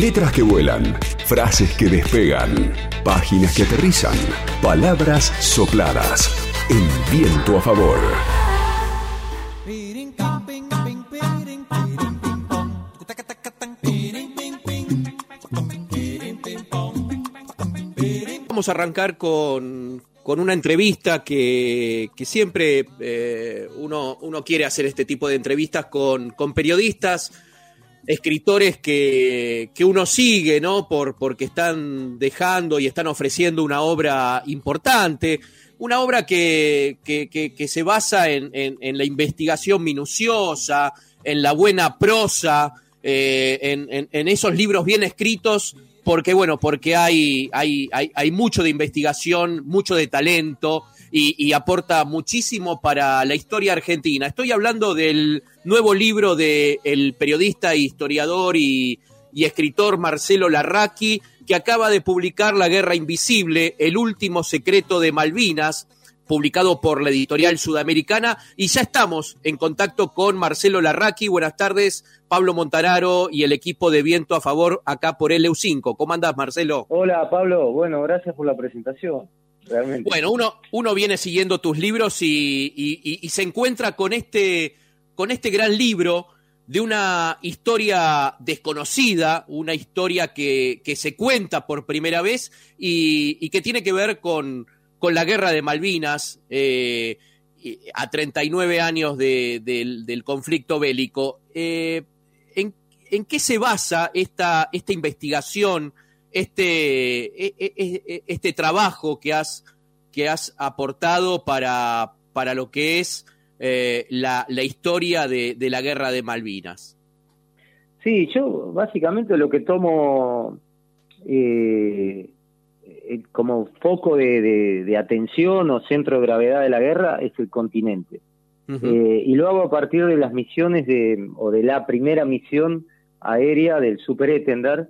Letras que vuelan, frases que despegan, páginas que aterrizan, palabras sopladas. El viento a favor. Vamos a arrancar con, una entrevista que, siempre eh, uno, uno, quiere hacer este tipo de entrevistas con, con periodistas escritores que, uno sigue, ¿no? Por, porque están dejando y están ofreciendo una obra importante, una obra que, se basa en, la investigación minuciosa, en la buena prosa, eh, en, esos libros bien escritos, porque, bueno, porque hay, hay, hay, hay mucho de investigación, mucho de talento, y, aporta muchísimo para la historia argentina. Estoy hablando del nuevo libro del el periodista, historiador y, escritor Marcelo Larraqui, que acaba de publicar La Guerra Invisible, el último secreto de Malvinas, publicado por la editorial sudamericana. Y ya estamos en contacto con Marcelo Larraqui. Buenas tardes, Pablo Montararo y el equipo de Viento a Favor acá por LU5. ¿Cómo andás, Marcelo? Hola, Pablo. Bueno, gracias por la presentación. Bueno, uno, uno viene siguiendo tus libros y, se encuentra con este, con este gran libro de una historia desconocida, una historia que, se cuenta por primera vez y, que tiene que ver con, con la guerra de Malvinas eh, a 39 años del, conflicto bélico. Eh, ¿en, ¿en, qué se basa esta, esta investigación? Este, e, e, e, este trabajo que has, que has aportado para, para lo que es eh, la, la, historia de, de, la guerra de Malvinas. Sí, yo básicamente lo que tomo eh, eh, como foco de, de, atención o centro de gravedad de la guerra es el continente. y lo hago a partir de las misiones de, o de la primera misión aérea del Super Etendard,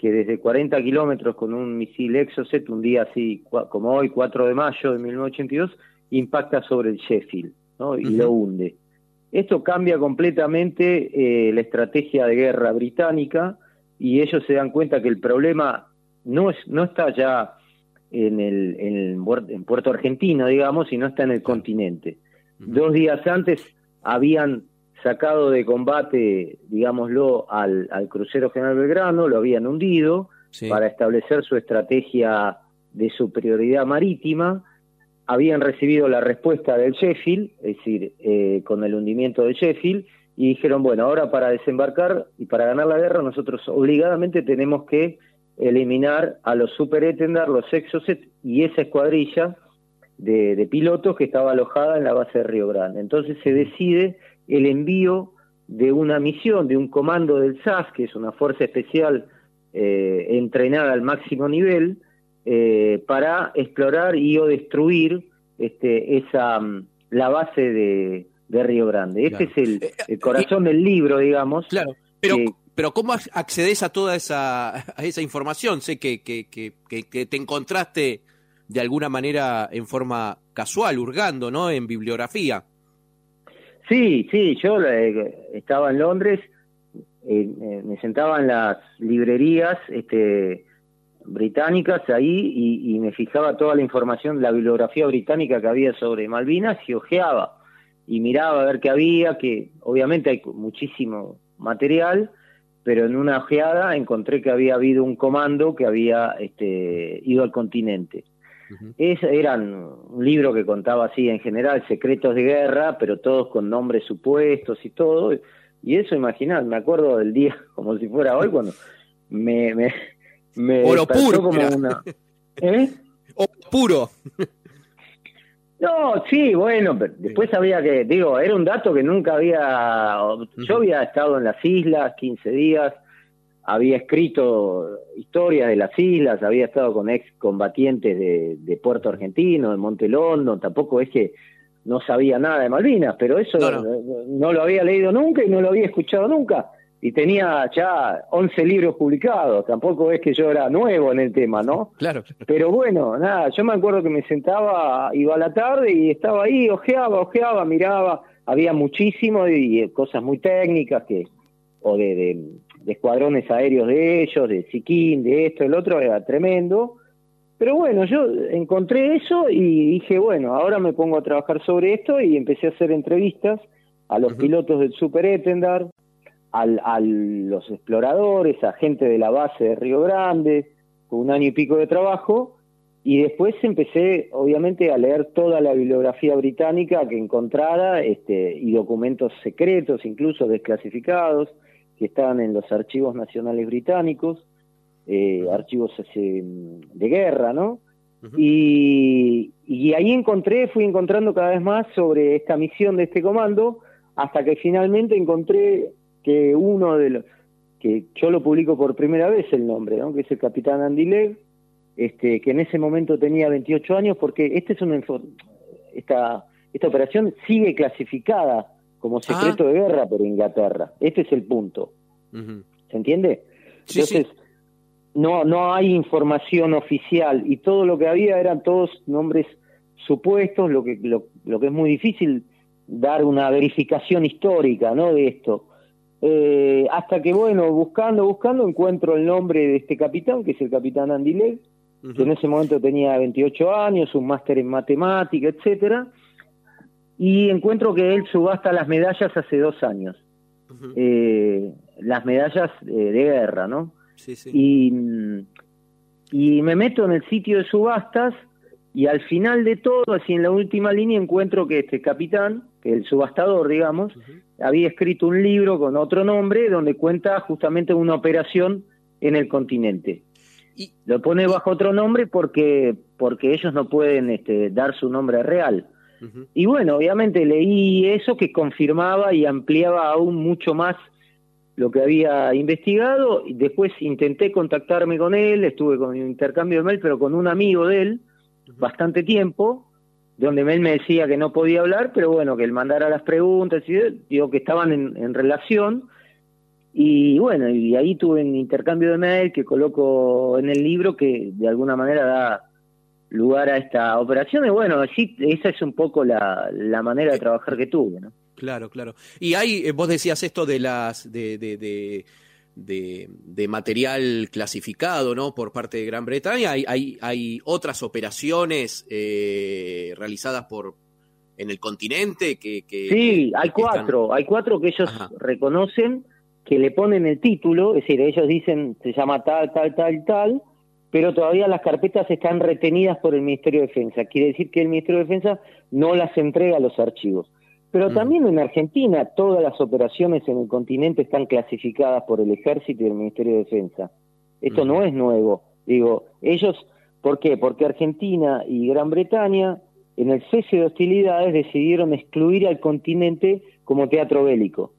que desde 40 kilómetros con un misil Exocet, un día así como hoy, 4 de mayo de 1982, impacta sobre el Sheffield ¿no? y lo hunde. Esto cambia completamente eh, la estrategia de guerra británica y ellos se dan cuenta que el problema no, es, no está ya en, el, en, en Puerto Argentino, digamos, sino está en el continente. Dos días antes habían sacado de combate, digámoslo, al, crucero General Belgrano, lo habían hundido para establecer su estrategia de superioridad marítima. Habían recibido la respuesta del Sheffield, es decir, eh, con el hundimiento del Sheffield, y dijeron, bueno, ahora para desembarcar y para ganar la guerra nosotros obligadamente tenemos que eliminar a los Super Etendard, los Exocet y esa escuadrilla de, de pilotos que estaba alojada en la base de Río Grande. Entonces se decide el envío de una misión, de un comando del SAS, que es una fuerza especial eh, entrenada al máximo nivel, eh, para explorar y o destruir este, esa, mm, la base de, Río Grande. Este es el, eh, corazón del libro, digamos. Claro, pero, pero ¿cómo accedes a toda esa, a esa información? Sé que, que, que, que te encontraste de alguna manera en forma casual, hurgando, ¿no? En bibliografía. Sí, sí, yo eh, estaba en Londres, eh, me sentaba en las librerías este, británicas ahí y, me fijaba toda la información, la bibliografía británica que había sobre Malvinas y ojeaba y miraba a ver qué había, que obviamente hay muchísimo material, pero en una ojeada encontré que había habido un comando que había este, ido al continente es, eran un libro que contaba así en general secretos de guerra, pero todos con nombres supuestos y todo. Y eso, imaginad, me acuerdo del día como si fuera hoy cuando me, me, me Oro puro, como una. ¿Eh? Oro puro. No, sí, bueno, pero después había que, digo, era un dato que nunca había, yo había estado en las islas 15 días, había escrito historias de las islas, había estado con ex combatientes de, Puerto Argentino, de Monte tampoco es que no sabía nada de Malvinas, pero eso no, lo había leído nunca y no lo había escuchado nunca. Y tenía ya 11 libros publicados, tampoco es que yo era nuevo en el tema, ¿no? Claro. Pero bueno, nada, yo me acuerdo que me sentaba, iba a la tarde y estaba ahí, ojeaba, ojeaba, miraba, había muchísimo y, cosas muy técnicas que, o de de escuadrones aéreos de ellos, de Siquín, de esto, el otro, era tremendo. Pero bueno, yo encontré eso y dije, bueno, ahora me pongo a trabajar sobre esto y empecé a hacer entrevistas a los pilotos del Super Etendard, al, a los exploradores, a gente de la base de Río Grande, con un año y pico de trabajo, y después empecé, obviamente, a leer toda la bibliografía británica que encontrara, este, y documentos secretos, incluso desclasificados, que estaban en los archivos nacionales británicos, eh, archivos de guerra, ¿no? y, y, ahí encontré, fui encontrando cada vez más sobre esta misión de este comando, hasta que finalmente encontré que uno de los, que yo lo publico por primera vez el nombre, ¿no? que es el capitán Andy Legg, este, que en ese momento tenía 28 años, porque este es una, esta, esta operación sigue clasificada como secreto de guerra por Inglaterra. Este es el punto. ¿Se entiende? Entonces, no, no hay información oficial y todo lo que había eran todos nombres supuestos, lo que, lo, que es muy difícil dar una verificación histórica ¿no? de esto. Eh, hasta que, bueno, buscando, buscando, encuentro el nombre de este capitán, que es el capitán Andy Legg, que en ese momento tenía 28 años, un máster en matemática, etcétera, y encuentro que él subasta las medallas hace dos años, eh, las medallas eh, de guerra, ¿no? Y, y me meto en el sitio de subastas y al final de todo, así en la última línea, encuentro que este capitán, que el subastador, digamos, había escrito un libro con otro nombre donde cuenta justamente una operación en el continente. Y, Lo pone bajo otro nombre porque, porque ellos no pueden este, dar su nombre real. Y bueno, obviamente leí eso que confirmaba y ampliaba aún mucho más lo que había investigado. y Después intenté contactarme con él, estuve con un intercambio de mail, pero con un amigo de él, bastante tiempo, donde él me decía que no podía hablar, pero bueno, que él mandara las preguntas, y digo que estaban en, relación. Y bueno, y ahí tuve un intercambio de mail que coloco en el libro que de alguna manera da lugar a esta operación. Y bueno, sí, esa es un poco la, la manera de trabajar que tuve, ¿no? Claro, claro. Y hay, eh, vos decías esto de las de, de, de, material clasificado, ¿no? Por parte de Gran Bretaña. Hay, hay, hay otras operaciones eh, realizadas por en el continente que, sí, hay cuatro, hay cuatro que ellos reconocen que le ponen el título, es decir, ellos dicen se llama tal, tal, tal, tal, pero todavía las carpetas están retenidas por el Ministerio de Defensa. Quiere decir que el Ministerio de Defensa no las entrega a los archivos. Pero también en Argentina todas las operaciones en el continente están clasificadas por el Ejército y el Ministerio de Defensa. Esto no es nuevo. Digo, ellos, ¿por qué? Porque Argentina y Gran Bretaña en el cese de hostilidades decidieron excluir al continente como teatro bélico.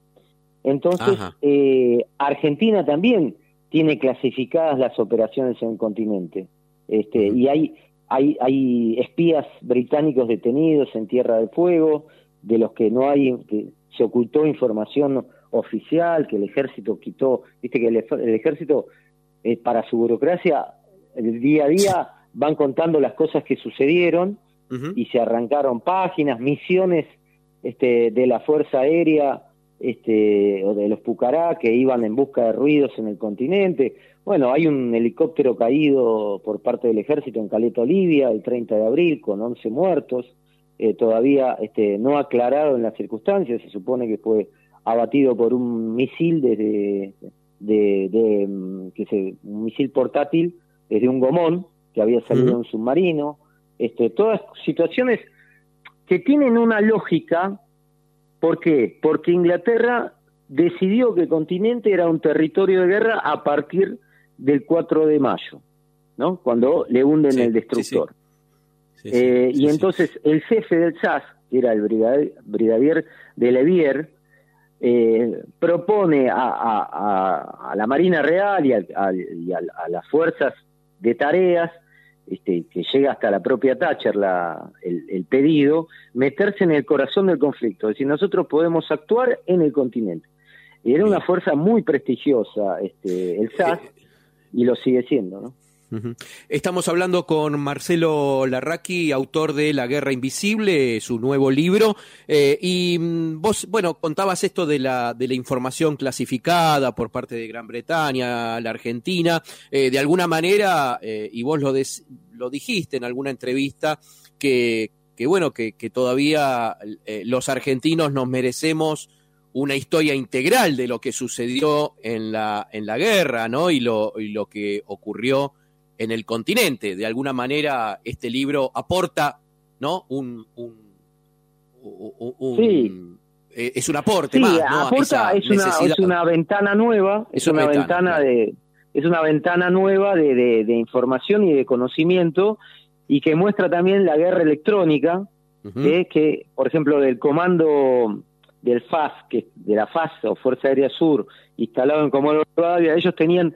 Entonces, eh, Argentina también tiene clasificadas las operaciones en el continente. Este, Y hay, hay, hay espías británicos detenidos en Tierra del Fuego, de los que no hay, que se ocultó información oficial, que el ejército quitó, viste que el, ejército, eh, para su burocracia, el día a día van contando las cosas que sucedieron y se arrancaron páginas, misiones este, de la Fuerza Aérea este, o de los Pucará que iban en busca de ruidos en el continente. Bueno, hay un helicóptero caído por parte del ejército en Caleta, Olivia, el 30 de abril, con 11 muertos. Eh, todavía este, no aclarado en las circunstancias, se supone que fue abatido por un misil desde de, mm, que se, un misil portátil desde un gomón que había salido un submarino, este, todas situaciones que tienen una lógica, ¿por qué? Porque Inglaterra decidió que el continente era un territorio de guerra a partir del 4 de mayo, ¿no? Cuando le hunden el destructor. Eh, y entonces el jefe del SAS, que era el brigadier, de Levier, eh, propone a, la Marina Real y, a, las fuerzas de tareas, este, que llega hasta la propia Thatcher la, el, pedido, meterse en el corazón del conflicto, es decir, nosotros podemos actuar en el continente. Y era una fuerza muy prestigiosa este, el SAS, y lo sigue siendo, ¿no? Estamos hablando con Marcelo Larraqui, autor de La Guerra Invisible, su nuevo libro. Eh, y mm, vos, bueno, contabas esto de la, de la información clasificada por parte de Gran Bretaña, la Argentina. Eh, de alguna manera, eh, y vos lo, lo dijiste en alguna entrevista, que, que bueno, que, que todavía los argentinos nos merecemos una historia integral de lo que sucedió en la, en la guerra, ¿no? Y lo, y lo que ocurrió en el continente. De alguna manera, este libro aporta, ¿no? Un, eh, es un aporte más, Aporta, es, una, es una ventana nueva, es, una, ventana, de es una ventana nueva de, de, información y de conocimiento y que muestra también la guerra electrónica, que, por ejemplo, del comando del FAS, que de la FAS o Fuerza Aérea Sur, instalado en Comodoro Rivadavia, ellos tenían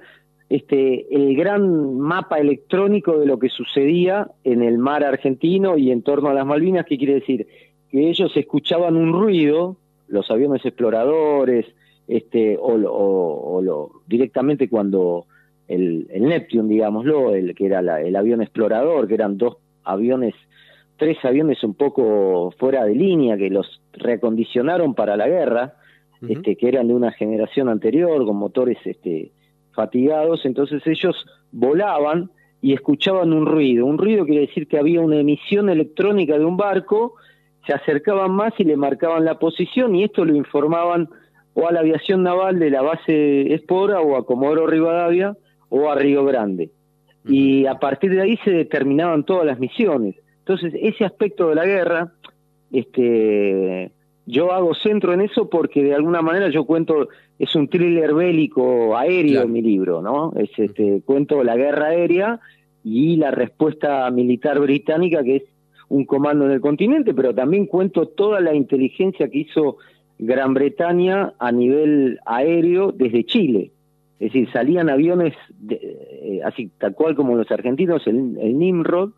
este, el gran mapa electrónico de lo que sucedía en el mar argentino y en torno a las Malvinas, ¿qué quiere decir? Que ellos escuchaban un ruido, los aviones exploradores, este, o, lo, directamente cuando el, el, Neptune, digámoslo, el que era el avión explorador, que eran dos aviones, tres aviones un poco fuera de línea, que los reacondicionaron para la guerra, este, que eran de una generación anterior, con motores este, fatigados, entonces ellos volaban y escuchaban un ruido. Un ruido quiere decir que había una emisión electrónica de un barco, se acercaban más y le marcaban la posición y esto lo informaban o a la aviación naval de la base Espora o a Comodoro Rivadavia o a Río Grande. Y a partir de ahí se determinaban todas las misiones. Entonces, ese aspecto de la guerra, este, yo hago centro en eso porque de alguna manera yo cuento, es un thriller bélico aéreo en mi libro, ¿no? Es este, cuento la guerra aérea y la respuesta militar británica, que es un comando en el continente, pero también cuento toda la inteligencia que hizo Gran Bretaña a nivel aéreo desde Chile. Es decir, salían aviones, eh, así tal cual como los argentinos, el, el Nimrod,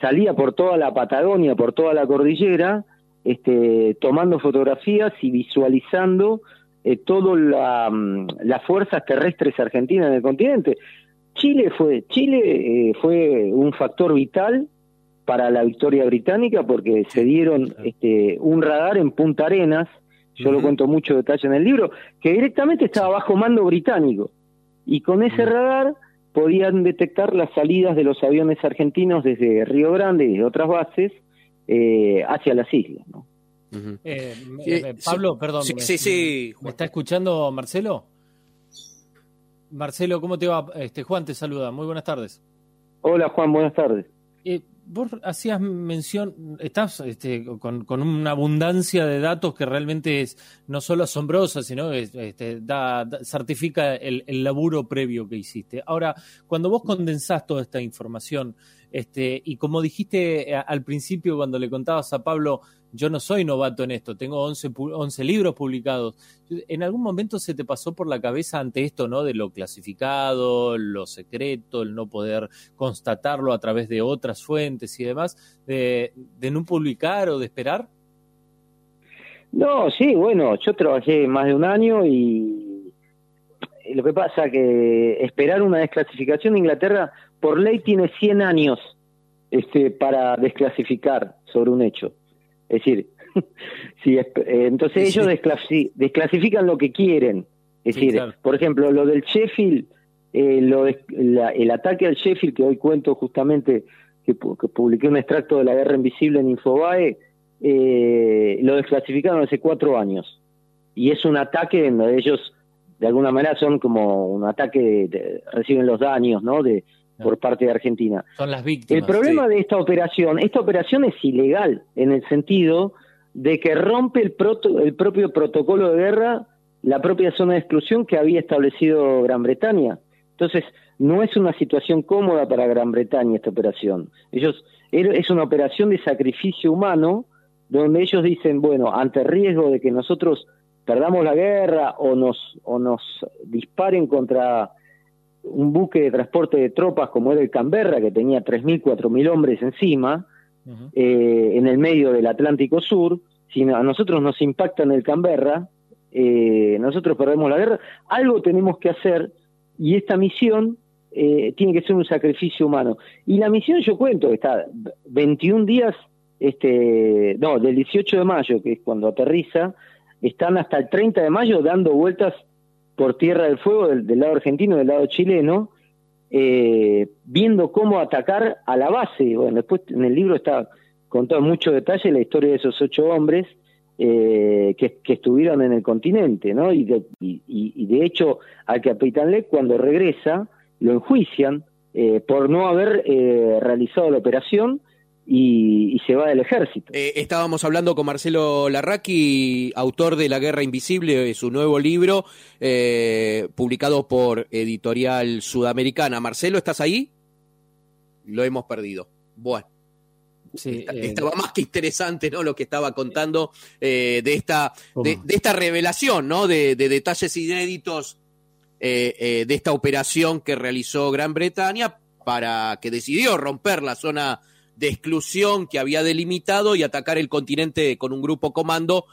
salía por toda la Patagonia, por toda la cordillera, este, tomando fotografías y visualizando eh, todas mm, las fuerzas terrestres argentinas en el continente. Chile fue Chile eh, fue un factor vital para la victoria británica porque se dieron este, un radar en Punta Arenas, yo lo cuento mucho detalle en el libro, que directamente estaba bajo mando británico. Y con ese radar podían detectar las salidas de los aviones argentinos desde Río Grande y de otras bases eh, hacia las islas. ¿no? Eh, eh, Pablo, perdón. Sí, sí, ¿Me está escuchando Marcelo? Marcelo, ¿cómo te va? Este, Juan te saluda. Muy buenas tardes. Hola, Juan, buenas tardes. Vos hacías mención, estás este, con, una abundancia de datos que realmente es no solo asombrosa, sino este, da, certifica el, el, laburo previo que hiciste. Ahora, cuando vos condensás toda esta información, este, y como dijiste eh, al principio cuando le contabas a Pablo, yo no soy novato en esto, tengo 11, 11 libros publicados. ¿En algún momento se te pasó por la cabeza ante esto, ¿no? De lo clasificado, lo secreto, el no poder constatarlo a través de otras fuentes y demás, de, de no publicar o de esperar? No, sí, bueno, yo trabajé más de un año y lo que pasa que esperar una desclasificación de Inglaterra por ley tiene 100 años este, para desclasificar sobre un hecho. Es decir, si eh, entonces ellos desclasifican lo que quieren. Es decir, por ejemplo, lo del Sheffield, eh, lo el ataque al Sheffield, que hoy cuento justamente, que, publiqué un extracto de la guerra invisible en Infobae, eh, lo desclasificaron hace cuatro años. Y es un ataque en donde ellos, de alguna manera, son como un ataque, reciben los daños, ¿no? De, por parte de Argentina. Son las víctimas. El problema de esta operación, esta operación es ilegal en el sentido de que rompe el, el propio protocolo de guerra, la propia zona de exclusión que había establecido Gran Bretaña. Entonces, no es una situación cómoda para Gran Bretaña esta operación. Ellos es una operación de sacrificio humano donde ellos dicen, bueno, ante riesgo de que nosotros perdamos la guerra o nos o nos disparen contra un buque de transporte de tropas como era el Canberra, que tenía 3.000, 4.000 hombres encima, eh, en el medio del Atlántico Sur, si a nosotros nos impacta en el Canberra, eh, nosotros perdemos la guerra, algo tenemos que hacer y esta misión eh, tiene que ser un sacrificio humano. Y la misión, yo cuento, que está 21 días, este, no, del 18 de mayo, que es cuando aterriza, están hasta el 30 de mayo dando vueltas por Tierra del Fuego del, lado argentino, del lado chileno, eh, viendo cómo atacar a la base. Bueno, después en el libro está contado mucho detalle la historia de esos ocho hombres eh, que, estuvieron en el continente, ¿no? Y de, y, de hecho al capitán Leck cuando regresa lo enjuician eh, por no haber eh, realizado la operación y, se va del ejército. estábamos hablando con Marcelo Larraqui, autor de La Guerra Invisible, su nuevo libro, publicado por Editorial Sudamericana. Marcelo, ¿estás ahí? Lo hemos perdido. Bueno. Sí, eh, estaba más que interesante, ¿no? Lo que estaba contando eh, de esta de, esta revelación, ¿no? De, detalles inéditos eh, de esta operación que realizó Gran Bretaña para que decidió romper la zona de exclusión que había delimitado y atacar el continente con un grupo comando,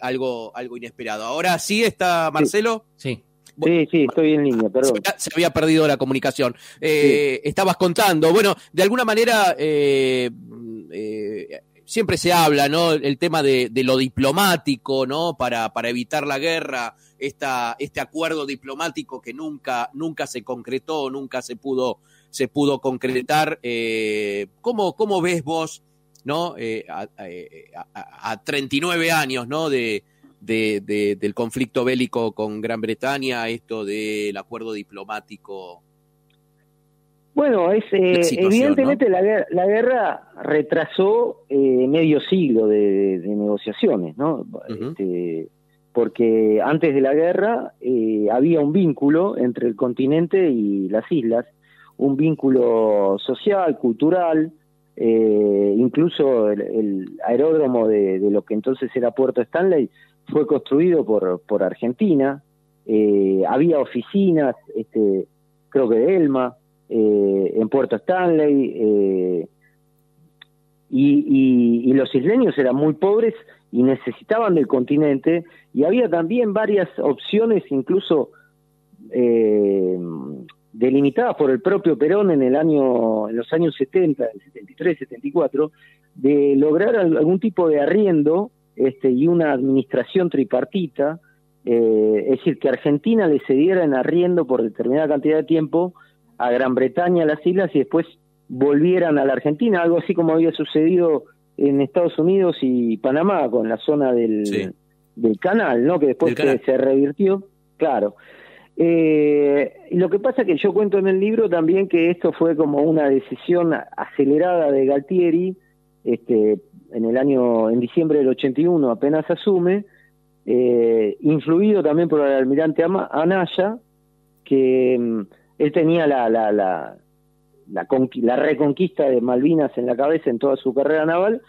algo algo inesperado. Ahora sí está Marcelo. Sí. Sí, sí, estoy en línea, perdón. Se, había perdido la comunicación. Estabas contando, bueno, de alguna manera eh, eh, siempre se habla, ¿no? El tema de, lo diplomático, ¿no? Para, para evitar la guerra, esta, este acuerdo diplomático que nunca, nunca se concretó, nunca se pudo, se pudo concretar. Eh, ¿cómo, ¿Cómo ves vos, ¿no? Eh, a, a, 39 años, ¿no? De, de, del conflicto bélico con Gran Bretaña, esto del acuerdo diplomático bueno, es, eh, evidentemente la, guerra retrasó eh, medio siglo de, negociaciones, ¿no? Este, porque antes de la guerra eh, había un vínculo entre el continente y las islas, un vínculo social, cultural, incluso el, aeródromo de, lo que entonces era Puerto Stanley fue construido por, por Argentina, había oficinas, este, creo que de Elma, eh, en Puerto Stanley, eh, y, los isleños eran muy pobres y necesitaban del continente, y había también varias opciones, incluso eh, delimitadas por el propio Perón en el año, en los años 70, 73, 74, de lograr algún tipo de arriendo este, y una administración tripartita, es decir, que Argentina le cediera en arriendo por determinada cantidad de tiempo a Gran Bretaña, a las islas, y después volvieran a la Argentina, algo así como había sucedido en Estados Unidos y Panamá, con la zona del, del canal, ¿no? Que después se, revirtió, claro. Eh, lo que pasa que yo cuento en el libro también que esto fue como una decisión acelerada de Galtieri, este, en el año, en diciembre del 81 apenas asume, eh, influido también por el almirante Anaya, que mm, él tenía la, la, la, la, reconquista de Malvinas en la cabeza en toda su carrera naval,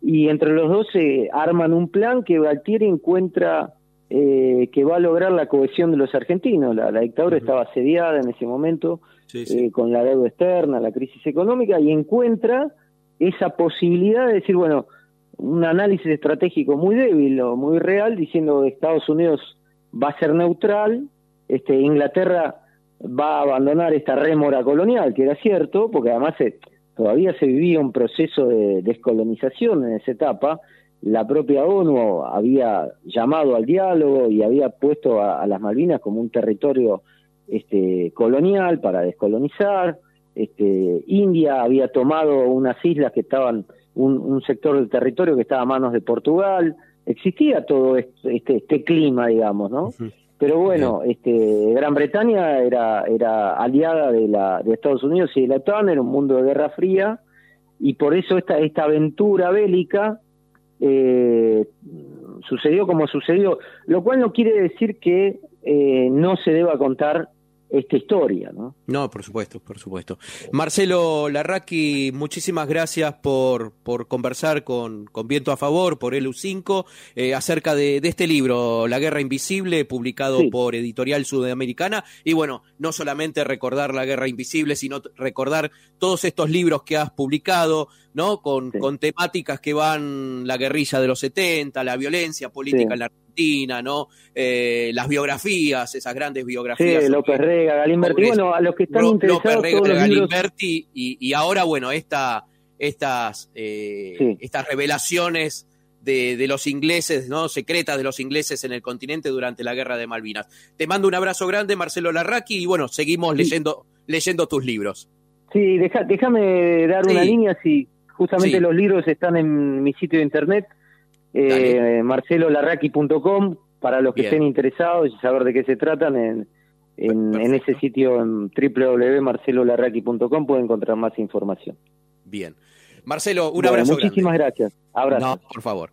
y entre los dos se arman un plan que Galtieri encuentra eh, que va a lograr la cohesión de los argentinos. La, dictadura estaba asediada en ese momento eh, con la deuda externa, la crisis económica, y encuentra esa posibilidad de decir, bueno, un análisis estratégico muy débil o muy real, diciendo que Estados Unidos va a ser neutral, este, Inglaterra va a abandonar esta rémora colonial, que era cierto, porque además todavía se vivía un proceso de descolonización en esa etapa. La propia ONU había llamado al diálogo y había puesto a, las Malvinas como un territorio este, colonial para descolonizar. Este, India había tomado unas islas que estaban, un, sector del territorio que estaba a manos de Portugal. Existía todo este, este, clima, digamos, ¿no? Pero bueno, este, Gran Bretaña era, era aliada de, la, de Estados Unidos y de la OTAN, era un mundo de guerra fría, y por eso esta, esta aventura bélica eh, sucedió como sucedió, lo cual no quiere decir que eh, no se deba contar esta historia, ¿no? No, por supuesto, por supuesto. Marcelo Larraqui, muchísimas gracias por, por conversar con, con Viento a Favor, por el U5, eh, acerca de, este libro, La Guerra Invisible, publicado por Editorial Sudamericana. Y bueno, no solamente recordar La Guerra Invisible, sino recordar todos estos libros que has publicado, ¿no? Con, con temáticas que van la guerrilla de los 70, la violencia política en la Argentina, ¿no? Eh, las biografías, esas grandes biografías. Sí, López Rega, Galimberti. Bueno, a los que están interesados. López Rega, todos Galimberti, y, y, ahora, bueno, esta, estas, eh, estas revelaciones de, los ingleses, ¿no? Secretas de los ingleses en el continente durante la guerra de Malvinas. Te mando un abrazo grande, Marcelo Larraqui, y bueno, seguimos leyendo, leyendo tus libros. Sí, déjame dar una línea, si justamente los libros están en mi sitio de internet, eh, marcelolarraqui.com, para los que estén interesados y saber de qué se tratan, en, en, ese sitio en www.marcelolarraqui.com pueden encontrar más información. Bien. Marcelo, un abrazo. Muchísimas gracias. Abrazo. No, por favor.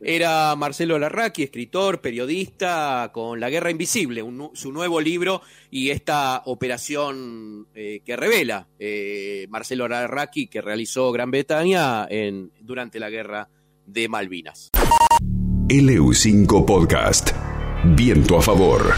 Era Marcelo Larraqui, escritor, periodista, con La Guerra Invisible, su nuevo libro y esta operación eh, que revela eh, Marcelo Larraqui que realizó Gran Bretaña en, durante la Guerra de Malvinas. LU5 Podcast. Viento a favor.